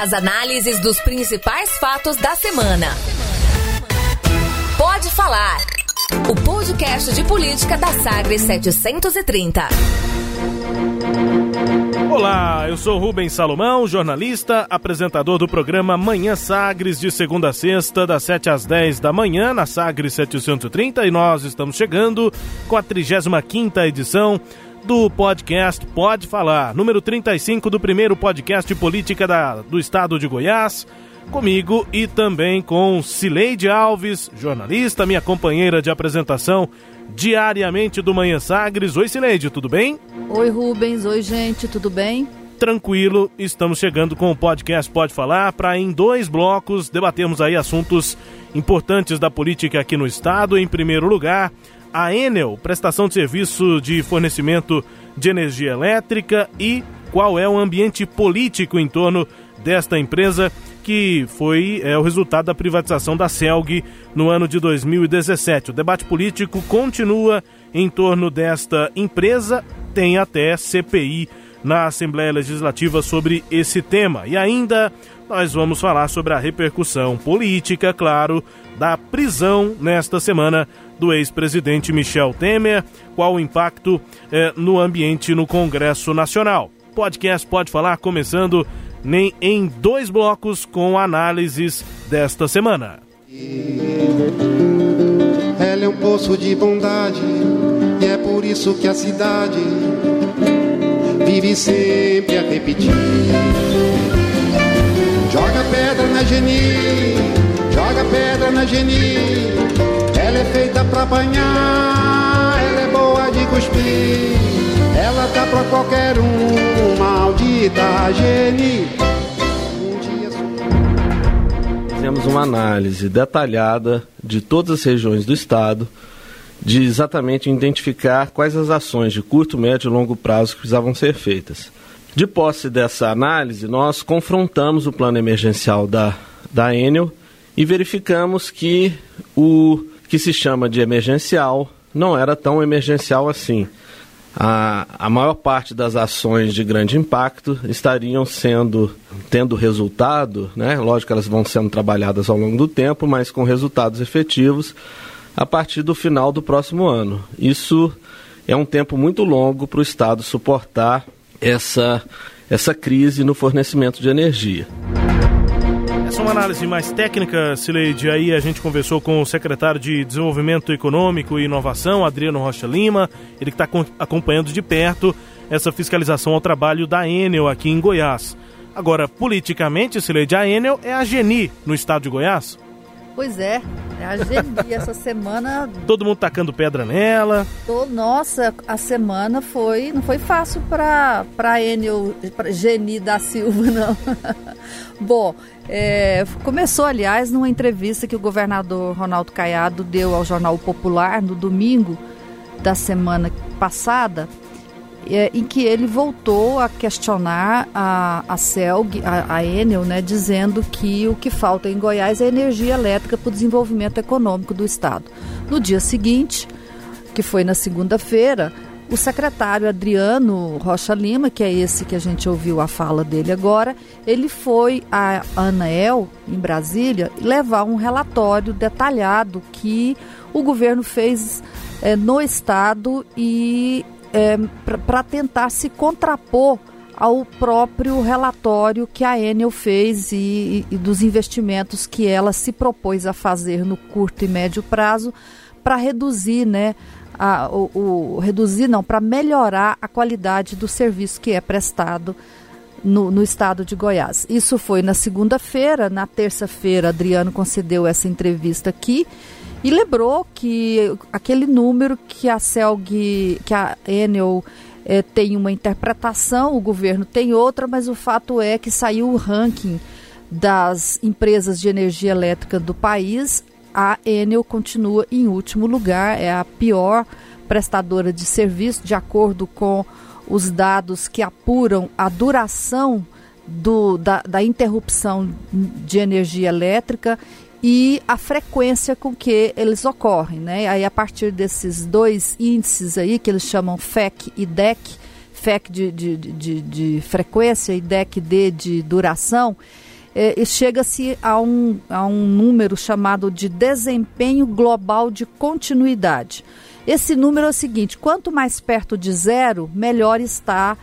As análises dos principais fatos da semana. Pode falar. O podcast de política da Sagres 730. Olá, eu sou Rubens Salomão, jornalista, apresentador do programa Manhã Sagres, de segunda a sexta, das 7 às 10 da manhã, na Sagres 730, e nós estamos chegando com a 35 edição do podcast Pode Falar, número 35 do primeiro podcast de política da, do estado de Goiás. Comigo e também com Cileide Alves, jornalista, minha companheira de apresentação diariamente do Manhã Sagres. Oi, Cileide, tudo bem? Oi, Rubens. Oi, gente, tudo bem? Tranquilo, estamos chegando com o podcast Pode Falar para em dois blocos debatermos aí assuntos importantes da política aqui no estado. Em primeiro lugar, a Enel, prestação de serviço de fornecimento de energia elétrica e qual é o ambiente político em torno desta empresa que foi é, o resultado da privatização da Celg no ano de 2017. O debate político continua em torno desta empresa, tem até CPI na Assembleia Legislativa sobre esse tema. E ainda nós vamos falar sobre a repercussão política, claro, da prisão nesta semana do ex-presidente Michel Temer, qual o impacto eh, no ambiente no Congresso Nacional. Podcast Pode Falar começando nem em dois blocos com análises desta semana. Ela é um poço de bondade e é por isso que a cidade vive sempre a repetir. Joga pedra na geni, joga pedra na geni ela é feita pra apanhar, ela é boa de cuspir. Ela tá pra qualquer um, maldita geni. Fizemos uma análise detalhada de todas as regiões do estado, de exatamente identificar quais as ações de curto, médio e longo prazo que precisavam ser feitas. De posse dessa análise, nós confrontamos o plano emergencial da, da Enel e verificamos que o que se chama de emergencial não era tão emergencial assim. A, a maior parte das ações de grande impacto estariam sendo tendo resultado, né? Lógico que elas vão sendo trabalhadas ao longo do tempo, mas com resultados efetivos a partir do final do próximo ano. Isso é um tempo muito longo para o Estado suportar essa, essa crise no fornecimento de energia. Essa é uma análise mais técnica, Sileide. Aí a gente conversou com o secretário de Desenvolvimento Econômico e Inovação, Adriano Rocha Lima, ele que está acompanhando de perto essa fiscalização ao trabalho da Enel aqui em Goiás. Agora, politicamente, Sileide, a Enel é a Geni no estado de Goiás? Pois é, é a Geni essa semana. Todo mundo tacando pedra nela. Tô, nossa, a semana foi não foi fácil para para Enel, pra Geni da Silva não. Bom, é, começou aliás numa entrevista que o governador Ronaldo Caiado deu ao jornal Popular no domingo da semana passada é, em que ele voltou a questionar a, a CELG, a, a Enel, né, dizendo que o que falta em Goiás é energia elétrica para o desenvolvimento econômico do Estado. No dia seguinte, que foi na segunda-feira, o secretário Adriano Rocha Lima, que é esse que a gente ouviu a fala dele agora, ele foi a Anael, em Brasília, levar um relatório detalhado que o governo fez é, no Estado e é, para tentar se contrapor ao próprio relatório que a Enel fez e, e, dos investimentos que ela se propôs a fazer no curto e médio prazo para reduzir, né, a, o, o reduzir não, para melhorar a qualidade do serviço que é prestado no, no, estado de Goiás. Isso foi na segunda-feira, na terça-feira, Adriano concedeu essa entrevista aqui e lembrou que aquele número que a CELG, que a Enel é, tem uma interpretação, o governo tem outra, mas o fato é que saiu o ranking das empresas de energia elétrica do país. A Enel continua em último lugar, é a pior prestadora de serviço, de acordo com os dados que apuram a duração do, da, da interrupção de energia elétrica e a frequência com que eles ocorrem, né? Aí a partir desses dois índices aí que eles chamam FEC e DEC, FEC de, de, de, de frequência e DEC-D de duração, é, chega-se a um, a um número chamado de desempenho global de continuidade. Esse número é o seguinte: quanto mais perto de zero, melhor está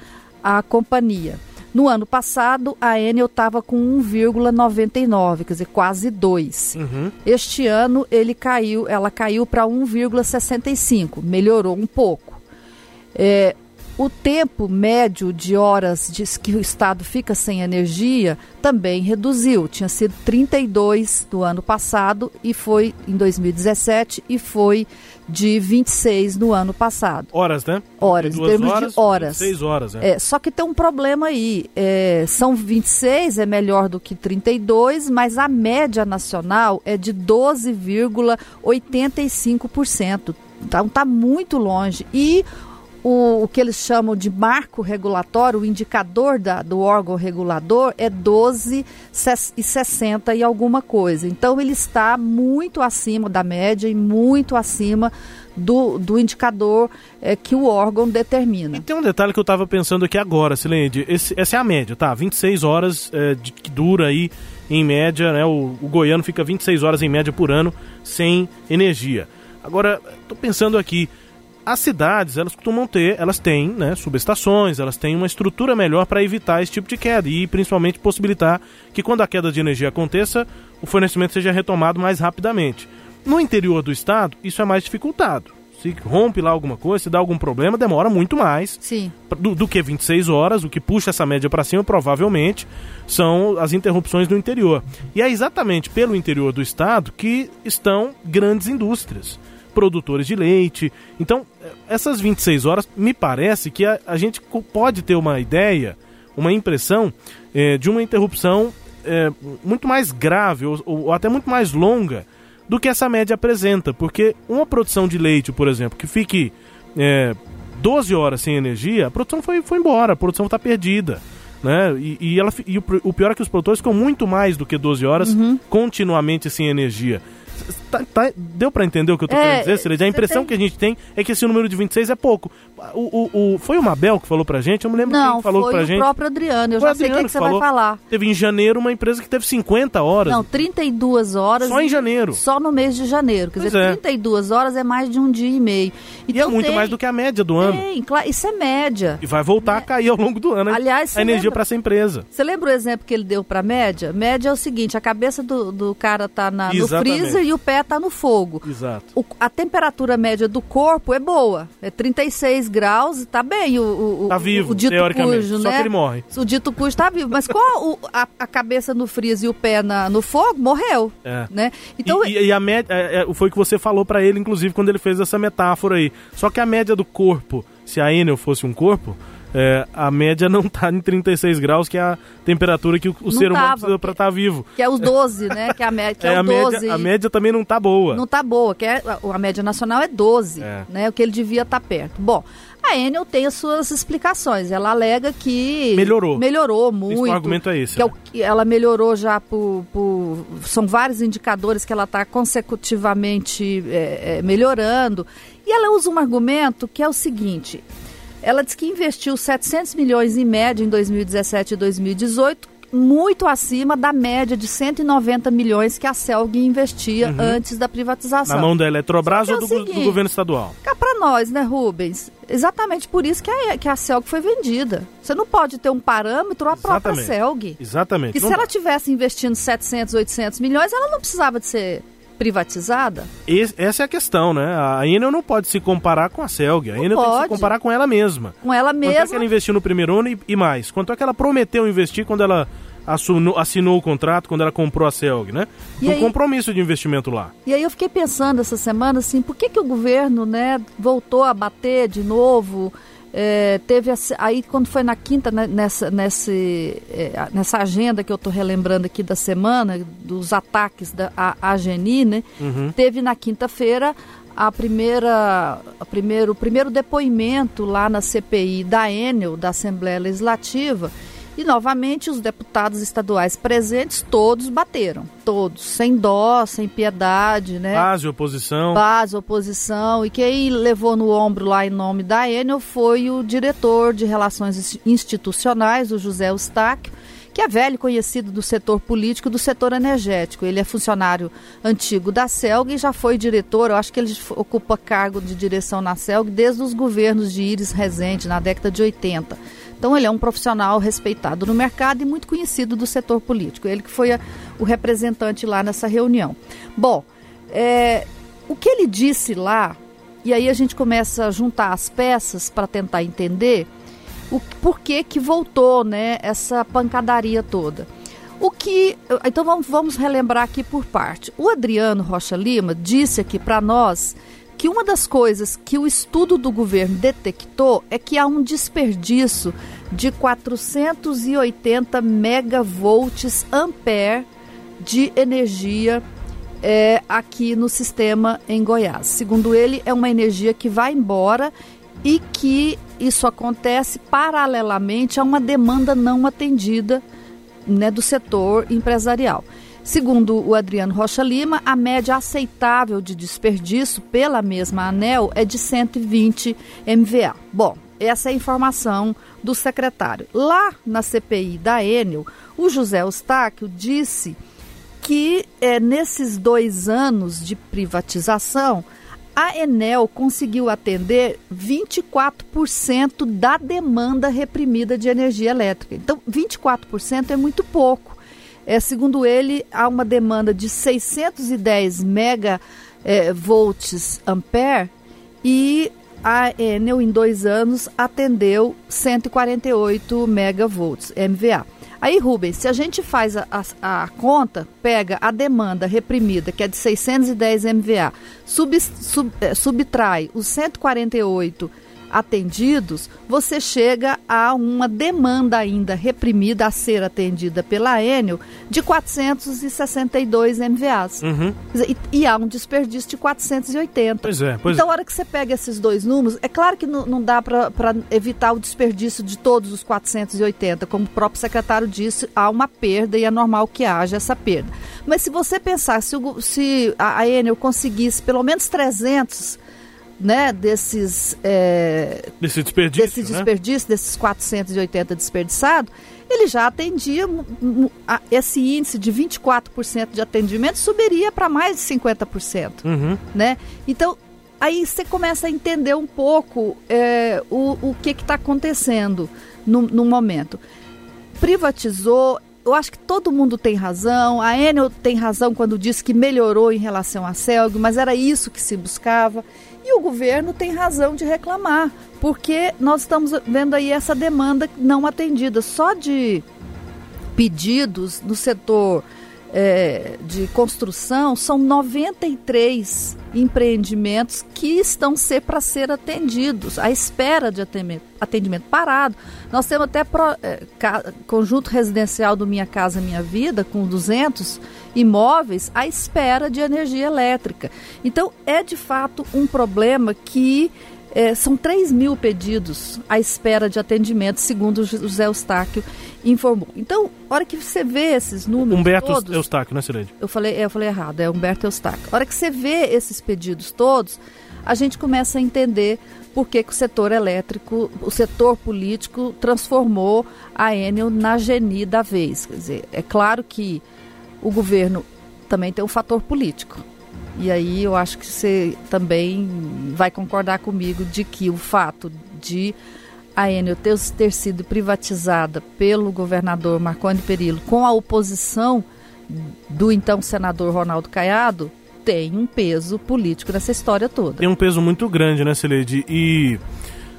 a companhia. No ano passado, a Enel estava com 1,99, quer dizer, quase 2. Uhum. Este ano ele caiu, ela caiu para 1,65, melhorou um pouco. É, o tempo médio de horas de que o Estado fica sem energia também reduziu. Tinha sido 32 do ano passado e foi em 2017 e foi de 26 no ano passado. Horas, né? Horas, em termos horas, de horas. 26 horas, é. é. Só que tem um problema aí. É, são 26, é melhor do que 32, mas a média nacional é de 12,85%. Então está muito longe. E o, o que eles chamam de marco regulatório, o indicador da, do órgão regulador é 12,60 e alguma coisa. Então ele está muito acima da média e muito acima do, do indicador é, que o órgão determina. E tem um detalhe que eu estava pensando aqui agora, Silene, essa é a média, tá? 26 horas é, de, que dura aí em média, né? O, o goiano fica 26 horas em média por ano sem energia. Agora, estou pensando aqui, as cidades, elas costumam ter, elas têm, né, subestações, elas têm uma estrutura melhor para evitar esse tipo de queda e principalmente possibilitar que quando a queda de energia aconteça, o fornecimento seja retomado mais rapidamente. No interior do estado, isso é mais dificultado. Se rompe lá alguma coisa, se dá algum problema, demora muito mais Sim. Do, do que 26 horas. O que puxa essa média para cima, provavelmente, são as interrupções no interior. E é exatamente pelo interior do estado que estão grandes indústrias produtores de leite. Então, essas 26 horas, me parece que a, a gente pode ter uma ideia, uma impressão é, de uma interrupção é, muito mais grave ou, ou, até muito mais longa do que essa média apresenta. Porque uma produção de leite, por exemplo, que fique é, 12 horas sem energia, a produção foi, foi embora, a produção está perdida. Né? E, e, ela, e o, o, pior é que os produtores ficam muito mais do que 12 horas uhum. continuamente sem energia. Tá, tá, deu para entender o que eu tô é, querendo dizer, Celede? A impressão tem... que a gente tem é que esse número de 26 é pouco. O, o, o, foi o Mabel que falou pra gente? Eu me lembro Não, quem falou pra gente. Não, foi o próprio Adriano. Eu foi já sei o que, que, você falou. vai falar. Teve em janeiro uma empresa que teve 50 horas. Não, 32 horas. Só em janeiro. Só no mês de janeiro. Quer pois dizer, é. 32 horas é mais de um dia e meio. Então, e é então muito tem... mais do que a média do ano. Tem, claro, isso é média. E vai voltar a cair ao longo do ano. Aliás, a energia para essa empresa. Você lembra o exemplo que ele deu para média? Média é o seguinte: a cabeça do, do cara tá na, no freezer e o pé tá no fogo. Exato. O, a temperatura média do corpo é boa, é 36 graus, tá bem o, o, tá vivo, o, dito cujo, só né? que ele morre. O dito cujo tá vivo, mas com a, a, a, cabeça no freezer e o pé na, no fogo, morreu, é. né? Então, e, e a média, é, é, foi o que você falou para ele, inclusive, quando ele fez essa metáfora aí. Só que a média do corpo, se a Enel fosse um corpo, é, a média não está em 36 graus, que é a temperatura que o, ser humano precisa para estar tá vivo. Que é os 12, né? Que, é a, média, que é, é a, média, a média também não está boa. Não está boa, que é, a média nacional é 12, é. né? O que ele devia estar tá perto. Bom, a Enel tem as suas explicações. Ela alega que melhorou, melhorou muito. o argumento é esse. Que, é né? ela melhorou já por, por, são vários indicadores que ela está consecutivamente é, é, melhorando. E ela usa um argumento que é o seguinte: ela diz que investiu 700 milhões em média em 2017 e 2018, muito acima da média de 190 milhões que a Celg investia uhum. antes da privatização. Na mão da Eletrobras é ou do, seguinte, do, governo estadual? Cá para nós, né, Rubens? Exatamente por isso que a, que a Celg foi vendida. Você não pode ter um parâmetro a própria Celg. Exatamente. E se ela tivesse investindo 700, 800 milhões, ela não precisava de ser privatizada? Esse, essa é a questão, né? A Enel não pode se comparar com a Celg. A Enel tem que se comparar com ela mesma. Com ela mesma. Quanto é que ela investiu no primeiro ano e, e mais? Quanto é que ela prometeu investir quando ela assinou, assinou o contrato, quando ela comprou a Celg, né? E um aí, compromisso de investimento lá. E aí eu fiquei pensando essa semana assim, por que, que o governo, né, voltou a bater de novo é, teve aí quando foi na quinta né, nessa nessa, é, nessa agenda que eu estou relembrando aqui da semana dos ataques da a, a Geni, né? Uhum. Teve na quinta-feira a primeira a primeiro o primeiro depoimento lá na CPI da Enel da Assembleia Legislativa e novamente os deputados estaduais presentes todos bateram, todos, sem dó, sem piedade, né? Base oposição. Base oposição. E quem levou no ombro lá em nome da Enel foi o diretor de Relações Institucionais, o José Eustáquio, que é velho conhecido do setor político e do setor energético. Ele é funcionário antigo da CELG e já foi diretor, eu acho que ele ocupa cargo de direção na CELG desde os governos de Iris Rezende, na década de 80. Então ele é um profissional respeitado no mercado e muito conhecido do setor político. Ele que foi a, o representante lá nessa reunião. Bom, é, o que ele disse lá, e aí a gente começa a juntar as peças para tentar entender o porquê que voltou, né, essa pancadaria toda. O que, então vamos, vamos relembrar aqui por parte. O Adriano Rocha Lima disse aqui para nós que uma das coisas que o estudo do governo detectou é que há um desperdício de 480 megavolts ampere de energia é, aqui no sistema em Goiás. Segundo ele, é uma energia que vai embora e que isso acontece paralelamente a uma demanda não atendida né, do setor empresarial. Segundo o Adriano Rocha Lima, a média aceitável de desperdício pela mesma ANEL é de 120 MVA. Bom, essa é a informação do secretário. Lá na CPI da Enel, o José Eustáquio disse que é, nesses dois anos de privatização, a Enel conseguiu atender 24% da demanda reprimida de energia elétrica. Então, 24% é muito pouco. É, segundo ele, há uma demanda de 610 megavolts é, ampere e a Enel em dois anos atendeu 148 megavolts MVA. Aí, Rubens, se a gente faz a, a, a, conta, pega a demanda reprimida, que é de 610 MVA, sub, sub, é, subtrai os 148 atendidos, você chega a uma demanda ainda reprimida a ser atendida pela Enel de 462 MVAs. Uhum. E, e, há um desperdício de 480. Pois é. Pois então, a hora que você pega esses dois números, é claro que não, não dá para evitar o desperdício de todos os 480. Como o próprio secretário disse, há uma perda e é normal que haja essa perda. Mas se você pensar, se, o, se a, a Enel conseguisse pelo menos 300 né, desses, é, Desse desperdício, desse né? desperdício, desses 480 desperdiçados, ele já atendia esse índice de 24% de atendimento subiria para mais de 50%, uhum. né? Então aí você começa a entender um pouco é, o, o que está acontecendo no, no momento. Privatizou, eu acho que todo mundo tem razão. A Enel tem razão quando diz que melhorou em relação à Celg, mas era isso que se buscava. E o governo tem razão de reclamar, porque nós estamos vendo aí essa demanda não atendida. Só de pedidos no setor é, de construção, são 93 empreendimentos que estão ser para ser atendidos, à espera de atendimento, atendimento parado. Nós temos até pro, é, ca, conjunto residencial do Minha Casa Minha Vida, com 200 imóveis à espera de energia elétrica. Então, é de fato um problema que é, são 3 mil pedidos à espera de atendimento, segundo o José Eustáquio informou. Então, a hora que você vê esses números Humberto todos... Eustáquio, né, Cileide? Eu falei, eu falei errado, é Humberto Eustáquio. Hora que você vê esses pedidos todos, a gente começa a entender por que, que o setor elétrico, o setor político transformou a Enel na geni da vez. Quer dizer, é claro que o governo também tem um fator político. E aí eu acho que você também vai concordar comigo de que o fato de a Enel ter, ter sido privatizada pelo governador Marconi Perillo com a oposição do então senador Ronaldo Caiado tem um peso político nessa história toda. Tem um peso muito grande, né, Celede? E,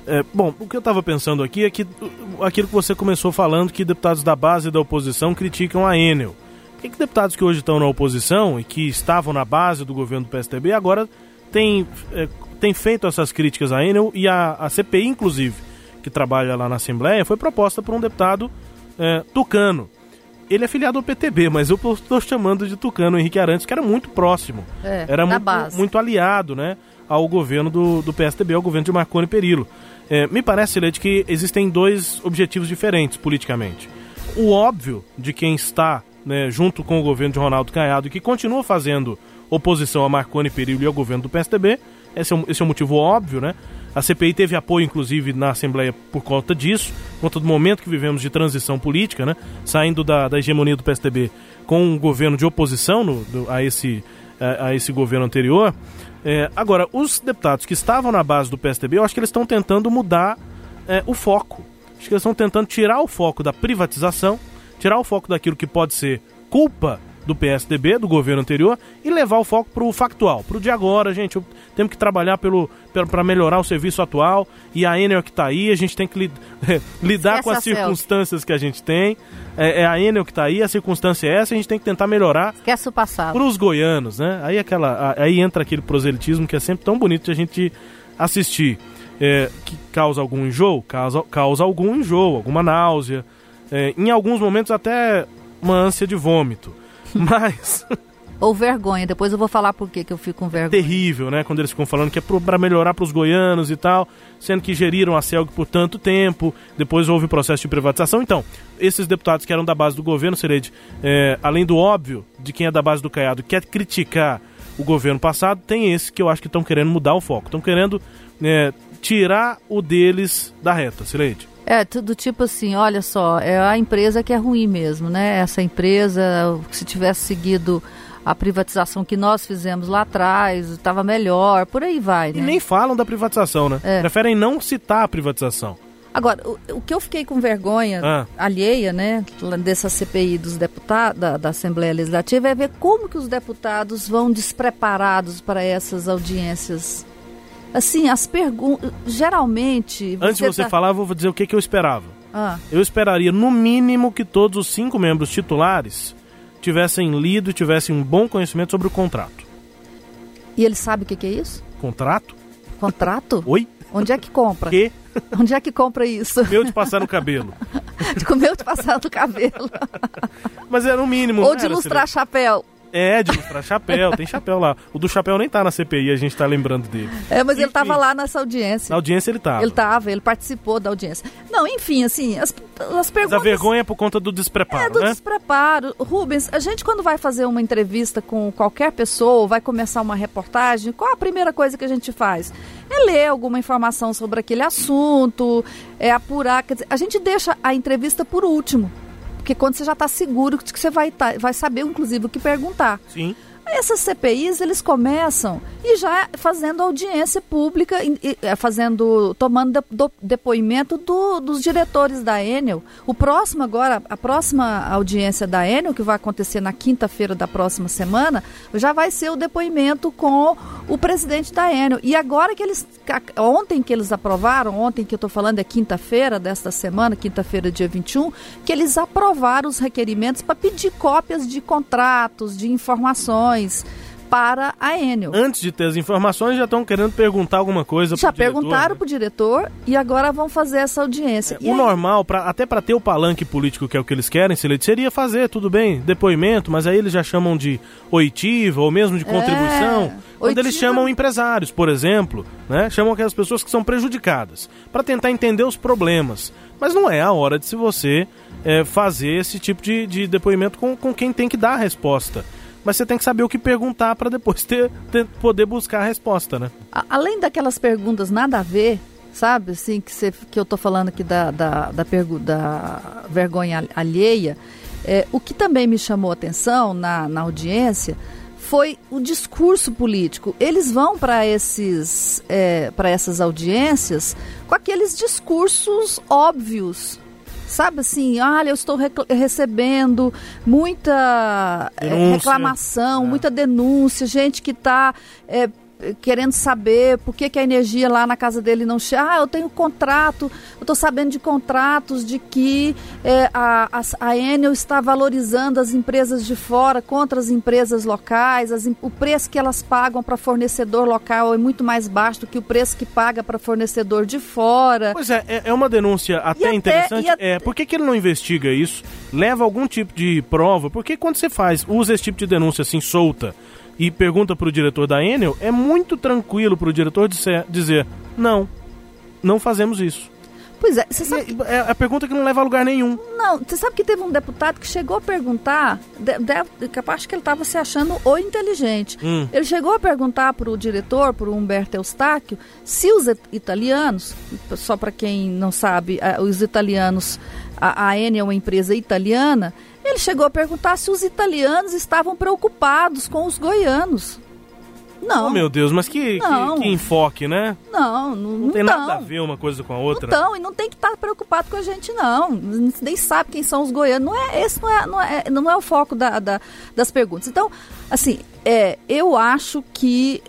é, bom, o que eu estava pensando aqui é que aquilo que você começou falando, que deputados da base da oposição criticam a Enel. Por que, deputados que hoje estão na oposição e que estavam na base do governo do PSDB agora têm, é, têm feito essas críticas à Enel e a, a CPI, inclusive, que trabalha lá na Assembleia, foi proposta por um deputado é, tucano. Ele é filiado ao PTB, mas eu estou chamando de tucano Henrique Arantes, que era muito próximo. É, era muito, base. muito aliado né, ao governo do, do PSDB, ao governo de Marconi Perillo. É, me parece, Leite, que existem dois objetivos diferentes politicamente. O óbvio de quem está né, junto com o governo de Ronaldo Caiado, que continua fazendo oposição a Marconi Perillo e ao governo do PSDB. Esse é, um, esse é um motivo óbvio, né? A CPI teve apoio, inclusive, na Assembleia por conta disso, por conta do momento que vivemos de transição política, né? Saindo da, da hegemonia do PSDB com um governo de oposição no, do, a, esse, a, a, esse governo anterior. É, agora, os deputados que estavam na base do PSDB, eu acho que eles estão tentando mudar é, o foco. Acho que eles estão tentando tirar o foco da privatização, tirar o foco daquilo que pode ser culpa do PSDB, do governo anterior, e levar o foco para o factual, para o de agora, gente. Temos que trabalhar pelo, para melhorar o serviço atual e a Enel que está aí, a gente tem que lid, lidar com as circunstâncias que a gente tem. É, é a Enel que está aí, a circunstância é essa, a gente tem que tentar melhorar. Esquece o passado. Para os goianos, né? Aí, aquela, aí entra aquele proselitismo que é sempre tão bonito de a gente assistir. É, que causa algum enjoo? Causa, causa algum enjoo, alguma náusea. É, em alguns momentos até uma ânsia de vômito. Mas. Ou vergonha, depois eu vou falar por que eu fico com vergonha. Terrível, né? Quando eles ficam falando que é para melhorar para os goianos e tal, sendo que geriram a CELG por tanto tempo, depois houve o processo de privatização. Então, esses deputados que eram da base do governo, Serede, é, além do óbvio de quem é da base do Caiado quer criticar o governo passado, tem esse que eu acho que estão querendo mudar o foco. Estão querendo é, tirar o deles da reta, Sileide. É, tudo tipo assim, olha só, é a empresa que é ruim mesmo, né? Essa empresa, se tivesse seguido a privatização que nós fizemos lá atrás, estava melhor, por aí vai, né? E nem falam da privatização, né? É. Preferem não citar a privatização. Agora, o, o que eu fiquei com vergonha ah. alheia, né, dessa CPI dos deputados, da, da, Assembleia Legislativa, é ver como que os deputados vão despreparados para essas audiências assim, as perguntas. Geralmente. Antes de você tá... falar, eu vou dizer o que, que eu esperava. Ah. Eu esperaria, no mínimo, que todos os cinco membros titulares tivessem lido e tivessem um bom conhecimento sobre o contrato. E ele sabe o que, que é isso? Contrato? Contrato? Oi? Onde é que compra? Que? Onde é que compra isso? Meu de passar no cabelo. de comer de passar no cabelo. Mas era o mínimo. Ou de ilustrar chapéu. É, de mostrar chapéu, tem chapéu lá. O do chapéu nem tá na CPI, a gente tá lembrando dele. É, mas enfim, ele tava lá nessa audiência. Na audiência ele tava. Ele tava, ele participou da audiência. Não, enfim, assim, as, as perguntas... Mas a vergonha é por conta do despreparo, É, do né? despreparo. Rubens, a gente quando vai fazer uma entrevista com qualquer pessoa, vai começar uma reportagem, qual a primeira coisa que a gente faz? É ler alguma informação sobre aquele assunto, é apurar, quer dizer, a gente deixa a entrevista por último. Porque quando você já está seguro que você vai, tá, vai saber, inclusive, o que perguntar. Sim. Essas CPIs, eles começam e já fazendo audiência pública, é, fazendo, tomando do, depoimento do, dos diretores da Enel. O próximo agora, a próxima audiência da Enel, que vai acontecer na quinta-feira da próxima semana, já vai ser o depoimento com o presidente da Enel. E agora que eles, ontem que eles aprovaram, ontem que eu estou falando é quinta-feira desta semana, quinta-feira, dia 21, que eles aprovaram os requerimentos para pedir cópias de contratos, de informações informações para a Enel. Antes de ter as informações, já estão querendo perguntar alguma coisa Já perguntaram né? para o diretor e agora vão fazer essa audiência. É, o aí? normal, pra, até para ter o palanque político que é o que eles querem, seria fazer, tudo bem, depoimento, mas aí eles já chamam de oitiva ou mesmo de é, contribuição. É, quando oitiva... eles chamam empresários, por exemplo, né? chamam aquelas pessoas que são prejudicadas, para tentar entender os problemas. Mas não é a hora de se você é, fazer esse tipo de, de depoimento com, com quem tem que dar a resposta mas você tem que saber o que perguntar para depois ter, ter, poder buscar a resposta, né? Além daquelas perguntas nada a ver, sabe, assim, que, que eu tô falando aqui da, da, da, da vergonha alheia, é, o que também me chamou a atenção na, na audiência foi o discurso político. Eles vão para esses é, para essas audiências com aqueles discursos óbvios sabe assim, olha, eu estou recebendo muita eh, denúncia. reclamação, é. muita denúncia, gente que está é, querendo saber por que, que a energia lá na casa dele não chega. Ah, eu tenho contrato, eu estou sabendo de contratos de que é, a, a, a Enel está valorizando as empresas de fora contra as empresas locais, as, o preço que elas pagam para fornecedor local é muito mais baixo do que o preço que paga para fornecedor de fora. Pois é, é, é uma denúncia até, até interessante. Até... É, por que, que ele não investiga isso? Leva algum tipo de prova? Porque quando você faz, usa esse tipo de denúncia assim solta, e pergunta para o diretor da Enel, é muito tranquilo para o diretor dizer, não, não fazemos isso. Pois é, você sabe. Que... É a pergunta que não leva a lugar nenhum. Não, você sabe que teve um deputado que chegou a perguntar, de, de, capaz que ele estava se achando o inteligente. Hum. Ele chegou a perguntar para o diretor, para o Humberto Eustáquio, se os italianos, só para quem não sabe, os italianos, a, a Eni é uma empresa italiana, ele chegou a perguntar se os italianos estavam preocupados com os goianos. Não. Oh, meu Deus, mas que, que, que, enfoque, né? Não, não, não tem nada a ver uma coisa com a outra. Então, e não tem que estar preocupado com a gente, não. Nem sabe quem são os goianos. Não é, esse não é, não é, não é o foco da, da das perguntas. Então, assim, é, eu acho que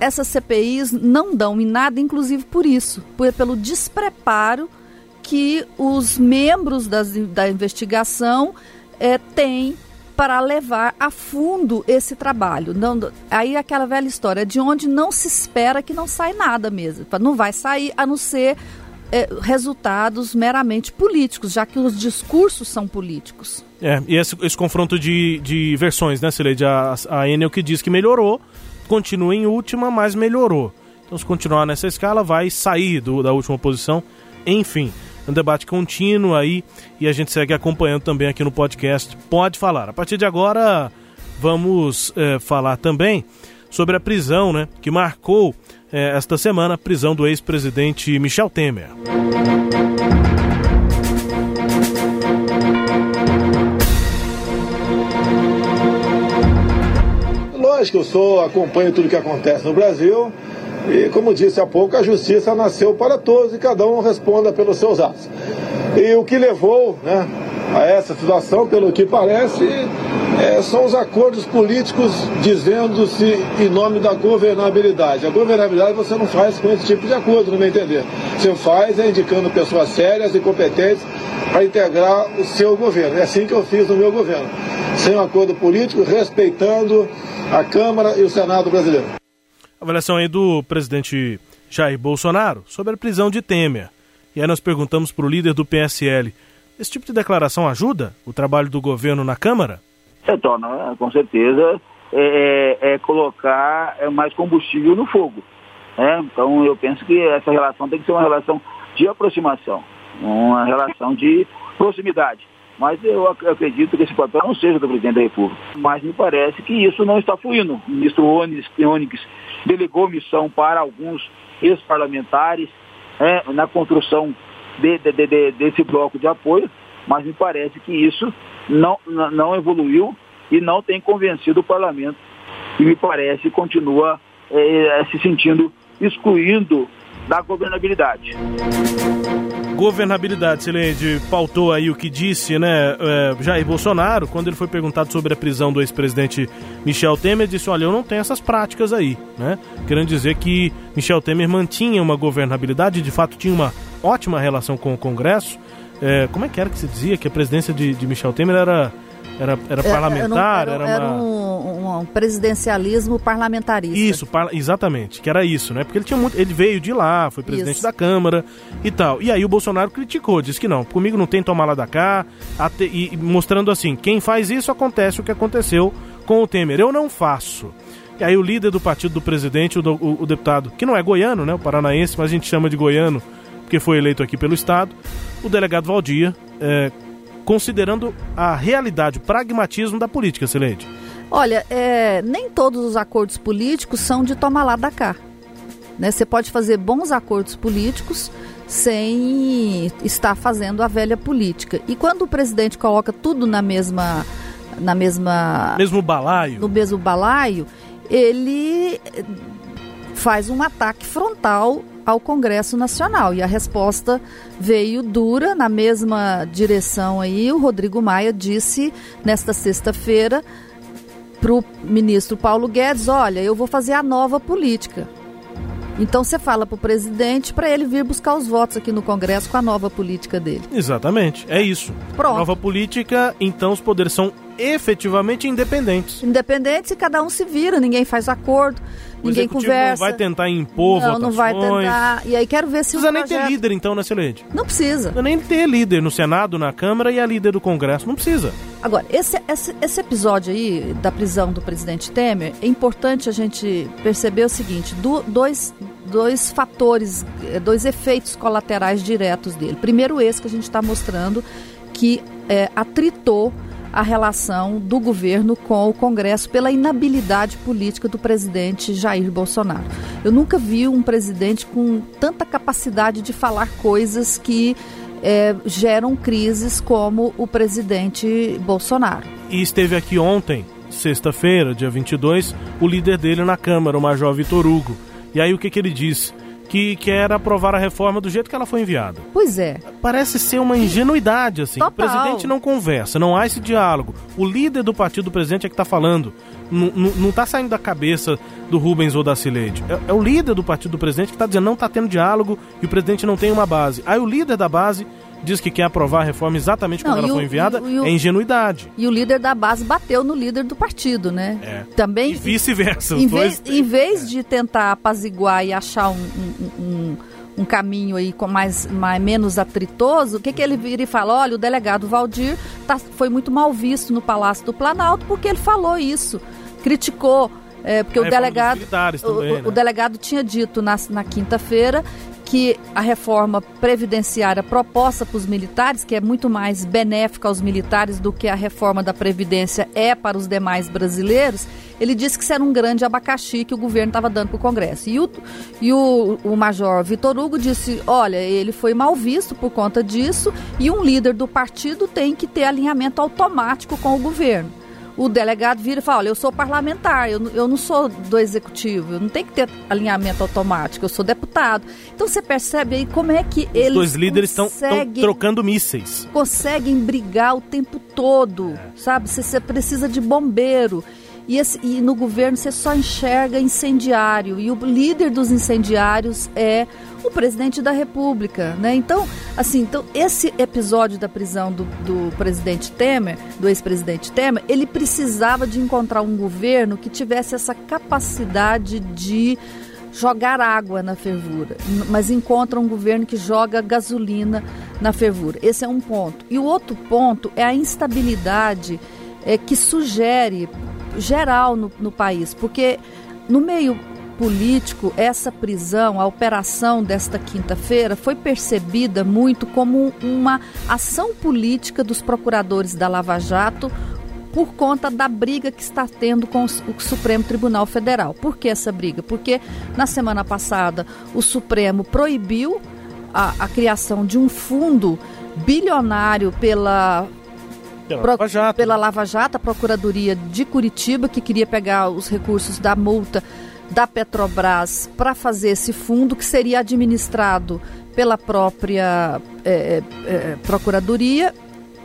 essas CPIs não dão em nada, inclusive por isso, por, pelo despreparo que os membros das, da investigação é, têm para levar a fundo esse trabalho. Não, aí aquela velha história de onde não se espera que não sai nada mesmo. Não vai sair a não ser é, resultados meramente políticos, já que os discursos são políticos. É, e esse, esse confronto de, de versões, né, Cileide? A, a Enel que diz que melhorou, continua em última, mas melhorou. Então, se continuar nessa escala, vai sair do, da última posição. Enfim, um debate contínuo aí e a gente segue acompanhando também aqui no podcast. Pode falar. A partir de agora, vamos é, falar também sobre a prisão, né, que marcou é, esta semana a prisão do ex-presidente Michel Temer. Lógico, eu sou, acompanho tudo que acontece no Brasil e, como disse há pouco, a justiça nasceu para todos e cada um responda pelos seus atos. E o que levou né, a essa situação, pelo que parece, é, são os acordos políticos dizendo-se em nome da governabilidade. A governabilidade você não faz com esse tipo de acordo, no meu entender. Você faz é indicando pessoas sérias e competentes para integrar o seu governo. É assim que eu fiz no meu governo. Sem um acordo político, respeitando a Câmara e o Senado brasileiro avaliação aí do presidente Jair Bolsonaro sobre a prisão de Temer. E aí nós perguntamos para o líder do PSL: esse tipo de declaração ajuda o trabalho do governo na Câmara? É, torna, com certeza, é, é, é colocar mais combustível no fogo. Né? Então eu penso que essa relação tem que ser uma relação de aproximação, uma relação de proximidade. Mas eu acredito que esse papel não seja do presidente da República. Mas me parece que isso não está fluindo. O ministro Onyx delegou missão para alguns ex-parlamentares é, na construção de, de, de, desse bloco de apoio, mas me parece que isso não, não evoluiu e não tem convencido o parlamento. E me parece continua é, se sentindo excluindo da governabilidade. Governabilidade, Sileide, pautou aí o que disse, né, é, Jair Bolsonaro, quando ele foi perguntado sobre a prisão do ex-presidente Michel Temer, disse, olha, eu não tenho essas práticas aí, né, querendo dizer que Michel Temer mantinha uma governabilidade, de fato tinha uma ótima relação com o Congresso, é, como é que era que se dizia que a presidência de, de Michel Temer era era, era é, parlamentar? Era, era, era, uma... um, um, presidencialismo parlamentarista. Isso, par, exatamente, que era isso, né? Porque ele tinha muito, ele veio de lá, foi presidente isso. da Câmara e tal. E aí o Bolsonaro criticou, disse que não, comigo não tem tomar lá da cá, até, e mostrando assim, quem faz isso acontece o que aconteceu com o Temer. Eu não faço. E aí o líder do partido do presidente, o, o, o deputado, que não é goiano, né? O paranaense, mas a gente chama de goiano porque foi eleito aqui pelo Estado, o delegado Valdir, é, considerando a realidade, o pragmatismo da política, Celede? Olha, é, nem todos os acordos políticos são de tomar lá da cá. Né? Você pode fazer bons acordos políticos sem estar fazendo a velha política. E quando o presidente coloca tudo na mesma na mesma mesmo balaio, no mesmo balaio, ele faz um ataque frontal ao Congresso Nacional. E a resposta veio dura na mesma direção aí. O Rodrigo Maia disse nesta sexta-feira para o ministro Paulo Guedes: olha, eu vou fazer a nova política. Então você fala para o presidente para ele vir buscar os votos aqui no Congresso com a nova política dele. Exatamente, é isso. Pronto. Nova política, então os poderes são efetivamente independentes. Independentes e cada um se vira, ninguém faz acordo ninguém conversa. não vai tentar impor não, votações. Não, vai tentar. E aí quero ver se não precisa nem ter líder então, né, Celede? Não precisa. Não nem ter líder no Senado, na Câmara e a líder do Congresso. Não precisa. Agora, esse, esse, esse episódio aí da prisão do presidente Temer, é importante a gente perceber o seguinte, do, dois dois fatores, eh, dois efeitos colaterais diretos dele. Primeiro, esse que a gente está mostrando, que é, atritou a relação do governo com o Congresso pela inabilidade política do presidente Jair Bolsonaro. Eu nunca vi um presidente com tanta capacidade de falar coisas que é, geram crises como o presidente Bolsonaro. E esteve aqui ontem, sexta-feira, dia 22, o líder dele na Câmara, o Major Vitor Hugo. E aí o que, que ele disse? Que quer aprovar a reforma do jeito que ela foi enviada. Pois é. Parece ser uma ingenuidade, assim. Total. O presidente não conversa, não há esse diálogo. O líder do partido do presidente é que está falando. Não está saindo da cabeça do Rubens ou da Cileide. É, é o líder do partido do presidente que está dizendo não está tendo diálogo e o presidente não tem uma base. Aí o líder da base diz que quer aprovar a reforma exatamente como não, ela foi enviada, e, e, é ingenuidade. E o líder da base bateu no líder do partido, né? É. Também. E vice-versa. Em, vez, em vez de tentar apaziguar e achar um, um, um um caminho aí com mais, mais menos atritoso, o que, que ele vira e fala? Olha, o delegado Valdir tá, foi muito mal visto no Palácio do Planalto porque ele falou isso, criticou. É, porque o delegado, também, o, né? o, delegado tinha dito na, na quinta-feira que a reforma previdenciária proposta para os militares, que é muito mais benéfica aos militares do que a reforma da Previdência é para os demais brasileiros, ele disse que isso era um grande abacaxi que o governo estava dando para o Congresso. E, o, e o, o major Vitor Hugo disse: olha, ele foi mal visto por conta disso e um líder do partido tem que ter alinhamento automático com o governo o delegado vira e fala, olha, eu sou parlamentar, eu, eu não sou do executivo, eu não tenho que ter alinhamento automático, eu sou deputado. Então você percebe aí como é que Os eles dois líderes estão trocando mísseis. Conseguem brigar o tempo todo, é. sabe? Você, você precisa de bombeiro. E, esse, e, no governo você só enxerga incendiário. E o líder dos incendiários é o presidente da República, né? Então, assim, então esse episódio da prisão do, do presidente Temer, do ex-presidente Temer, ele precisava de encontrar um governo que tivesse essa capacidade de jogar água na fervura, mas encontra um governo que joga gasolina na fervura. Esse é um ponto. E o outro ponto é a instabilidade é, que sugere geral no, no país, porque no meio político, essa prisão, a operação desta quinta-feira, foi percebida muito como uma ação política dos procuradores da Lava Jato por conta da briga que está tendo com o Supremo Tribunal Federal. Por que essa briga? Porque na semana passada o Supremo proibiu a, a criação de um fundo bilionário pela pela, Pro, Lava Jato. pela Lava Jato, a Procuradoria de Curitiba, que queria pegar os recursos da multa da Petrobras para fazer esse fundo que seria administrado pela própria é, é, Procuradoria.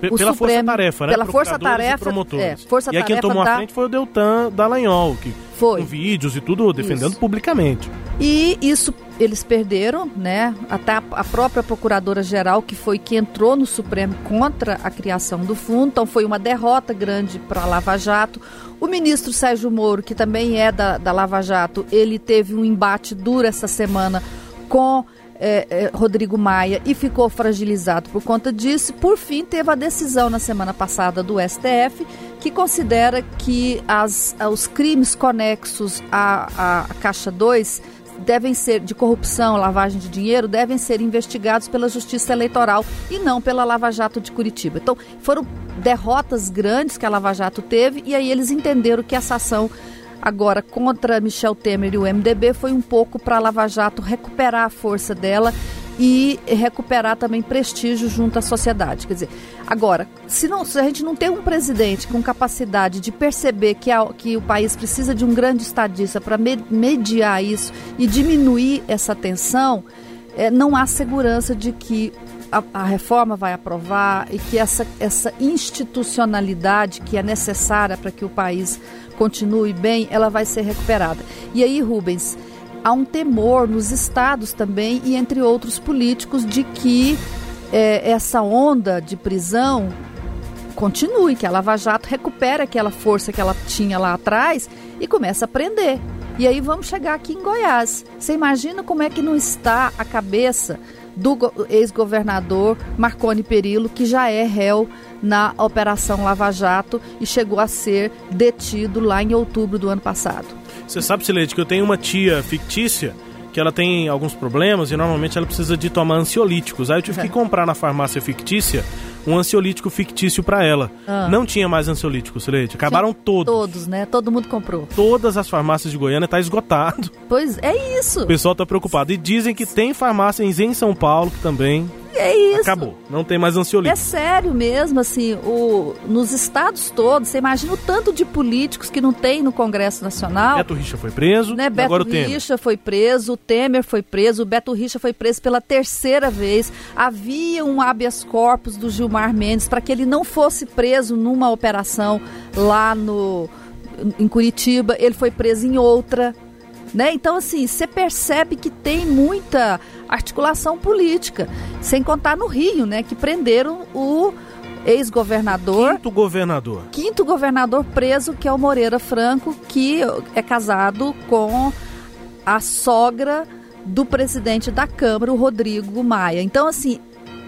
P pela Força-Tarefa, né? Pela Força-Tarefa. É, força e aí quem tomou da... a frente foi o Deltan Dallagnol, que foi. com vídeos e tudo defendendo isso. publicamente. E isso eles perderam, né? Até a própria procuradora-geral, que foi que entrou no Supremo contra a criação do fundo, então foi uma derrota grande para a Lava Jato. O ministro Sérgio Moro, que também é da, da Lava Jato, ele teve um embate duro essa semana com é, é, Rodrigo Maia e ficou fragilizado por conta disso. Por fim, teve a decisão na semana passada do STF que considera que as, os crimes conexos à, à Caixa 2 devem ser de corrupção, lavagem de dinheiro, devem ser investigados pela Justiça Eleitoral e não pela Lava Jato de Curitiba. Então, foram derrotas grandes que a Lava Jato teve e aí eles entenderam que essa ação agora contra Michel Temer e o MDB foi um pouco para a Lava Jato recuperar a força dela e recuperar também prestígio junto à sociedade. Quer dizer, agora, se, não, se a gente não tem um presidente com capacidade de perceber que, a, que o país precisa de um grande estadista para mediar isso e diminuir essa tensão, é, não há segurança de que a, a, reforma vai aprovar e que essa, essa institucionalidade que é necessária para que o país continue bem, ela vai ser recuperada. E aí, Rubens, há um temor nos estados também e entre outros políticos de que é, essa onda de prisão continue, que a Lava Jato recupere aquela força que ela tinha lá atrás e comece a prender. E aí vamos chegar aqui em Goiás. Você imagina como é que não está a cabeça do ex-governador Marconi Perillo, que já é réu na Operação Lava Jato e chegou a ser detido lá em outubro do ano passado. Você sabe, Silete, que eu tenho uma tia fictícia que ela tem alguns problemas e normalmente ela precisa de tomar ansiolíticos. Aí eu tive que comprar na farmácia fictícia um ansiolítico fictício para ela. Ah. Não tinha mais ansiolíticos, Leite. Acabaram todos. Todos, né? Todo mundo comprou. Todas as farmácias de Goiânia tá esgotado. Pois é isso. O pessoal tá preocupado. E dizem que tem farmácias em São Paulo que também É isso. acabou. Não tem mais É ansiolítico. sério mesmo, assim, o, nos estados todos, você imagina o tanto de políticos que não tem no Congresso Nacional. Beto Richa foi preso. né? e Beto agora o Temer. Richa foi preso, o Temer foi preso, o Beto Richa foi preso pela terceira vez. Havia um habeas corpus do Gilmar Mendes para que ele não fosse preso numa operação lá no em Curitiba, ele foi preso em outra. Né? Então, assim, você percebe que tem muita articulação política. Sem contar no Rio, né? Que prenderam o ex-governador Quinto governador. quinto governador preso, que é o Moreira Franco, que é casado com a sogra do presidente da Câmara, o Rodrigo Maia. Então, assim,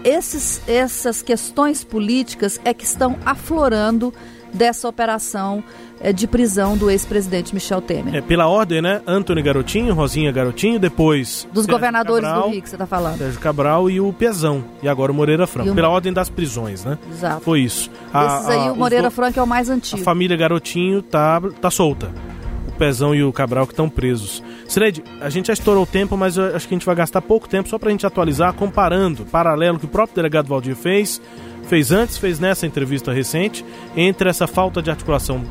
esses, essas questões políticas é que estão aflorando dessa operação eh, de prisão do ex-presidente Michel Temer. É, pela ordem, né? Antônio Garotinho, Rosinha Garotinho, depois. Dos Sérgio governadores Cabral, do Rio que você está falando. Sérgio Cabral e o Pezão. E agora o Moreira Franco. O Pela ordem das prisões, né? Exato. Foi isso. A- Esses aí, a- o Moreira do- Franco é o mais A antigo. família Garotinho tá, tá solta. Pezão e o Cabral que estão presos. Sineide, a gente já estourou o tempo, mas acho que a gente vai gastar pouco tempo só pra gente atualizar, comparando, paralelo que o próprio delegado Valdir fez, fez antes, fez nessa entrevista recente, entre essa falta de articulação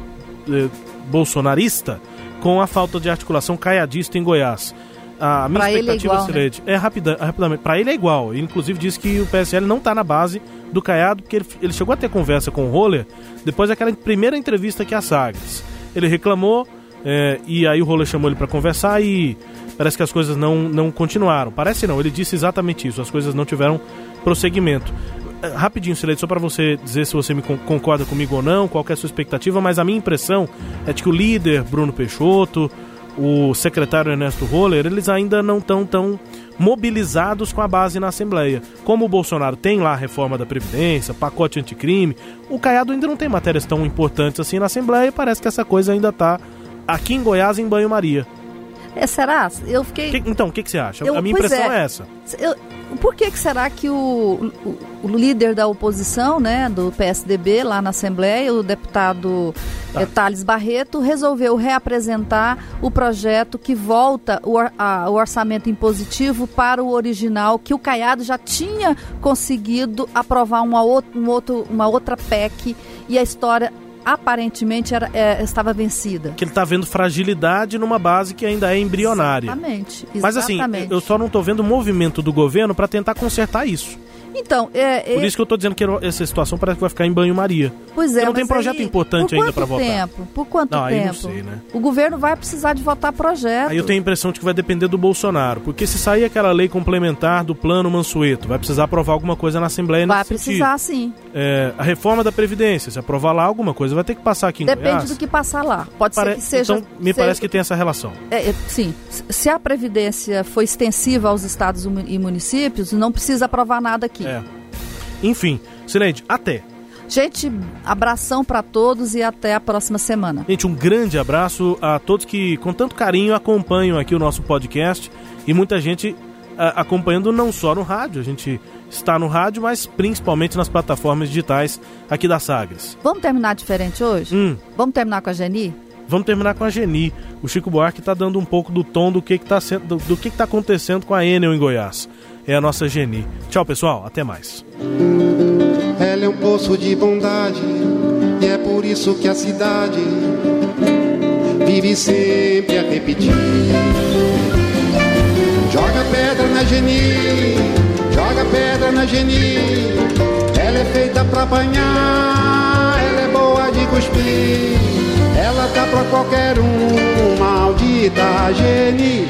eh, bolsonarista com a falta de articulação caiadista em Goiás. A minha Pra é expectativa, igual, né? É rapida, rapidamente. Pra ele é igual. Ele, inclusive, disse que o PSL não tá na base do Caiado, porque ele, ele chegou a ter conversa com o Roller depois daquela primeira entrevista que a Sagres. Ele reclamou, é, e aí o Roller chamou ele pra conversar e parece que as coisas não, não continuaram. Parece não, ele disse exatamente isso, as coisas não tiveram prosseguimento. É, Rapidinho, Sileide, só para você dizer se você me con- concorda comigo ou não, qual é a sua expectativa, mas a minha impressão é de que o líder, Bruno Peixoto, o secretário Ernesto Roller, eles ainda não estão tão mobilizados com a base na Assembleia. Como o Bolsonaro tem lá a reforma da Previdência, pacote anticrime, o Caiado ainda não tem matérias tão importantes assim na Assembleia e parece que essa coisa ainda tá aqui em Goiás em banho-maria. É, será? Eu fiquei. Que- Então, o que, que você acha? Eu- a minha impressão é. é essa. Eu- por que, que será que o, o, o líder da oposição, né, do PSDB lá na Assembleia, o deputado Tá. eh, Thales Barreto, resolveu reapresentar o projeto que volta o, a- o orçamento impositivo para o original, que o Caiado já tinha conseguido aprovar uma, um outro, uma outra PEC e a história aparentemente era, eh, estava vencida. Que ele tá vendo fragilidade numa base que ainda é embrionária. Exatamente. Mas assim, exatamente. eu só não tô vendo movimento do governo para tentar consertar isso. Então, é, Por é- isso que eu tô dizendo que essa situação parece que vai ficar em banho-maria. Pois é, Porque não tem projeto aí, importante por ainda pra votar. Tempo? Por quanto Não, tempo? não sei, né? O governo vai precisar de votar projeto. Aí eu tenho a impressão de que vai depender do Bolsonaro. Porque se sair aquela lei complementar do plano Mansueto, vai precisar aprovar alguma coisa na Assembleia Vai precisar sentido. sim. É, a reforma da Previdência, se aprovar lá alguma coisa, vai ter que passar aqui em Depende Goiás. do que passar lá. Pode Pare- ser que seja. Então, me seja- parece que tem essa relação. é, é, sim. Se a Previdência for extensiva aos estados e municípios, não precisa aprovar nada aqui. É. Enfim, Sileide, até. Gente, abração para todos e até a próxima semana. Gente, um grande abraço a todos que com tanto carinho acompanham aqui o nosso podcast e muita gente ah, acompanhando não só no rádio, a gente está no rádio, mas principalmente nas plataformas digitais aqui da Sagres. Vamos terminar diferente hoje? Hum, Vamos terminar com a Geni? vamos terminar com a Geni. O Chico Buarque está dando um pouco do tom do que está do, do que que tá acontecendo com a Enel em Goiás. É a nossa Geni. Tchau, pessoal. Até mais. Ela é um poço de bondade e é por isso que a cidade vive sempre a repetir. Joga pedra na Geni, joga pedra na Geni. Ela é feita pra apanhar, ela é boa de cuspir. Ela tá pra qualquer um, maldita Geni.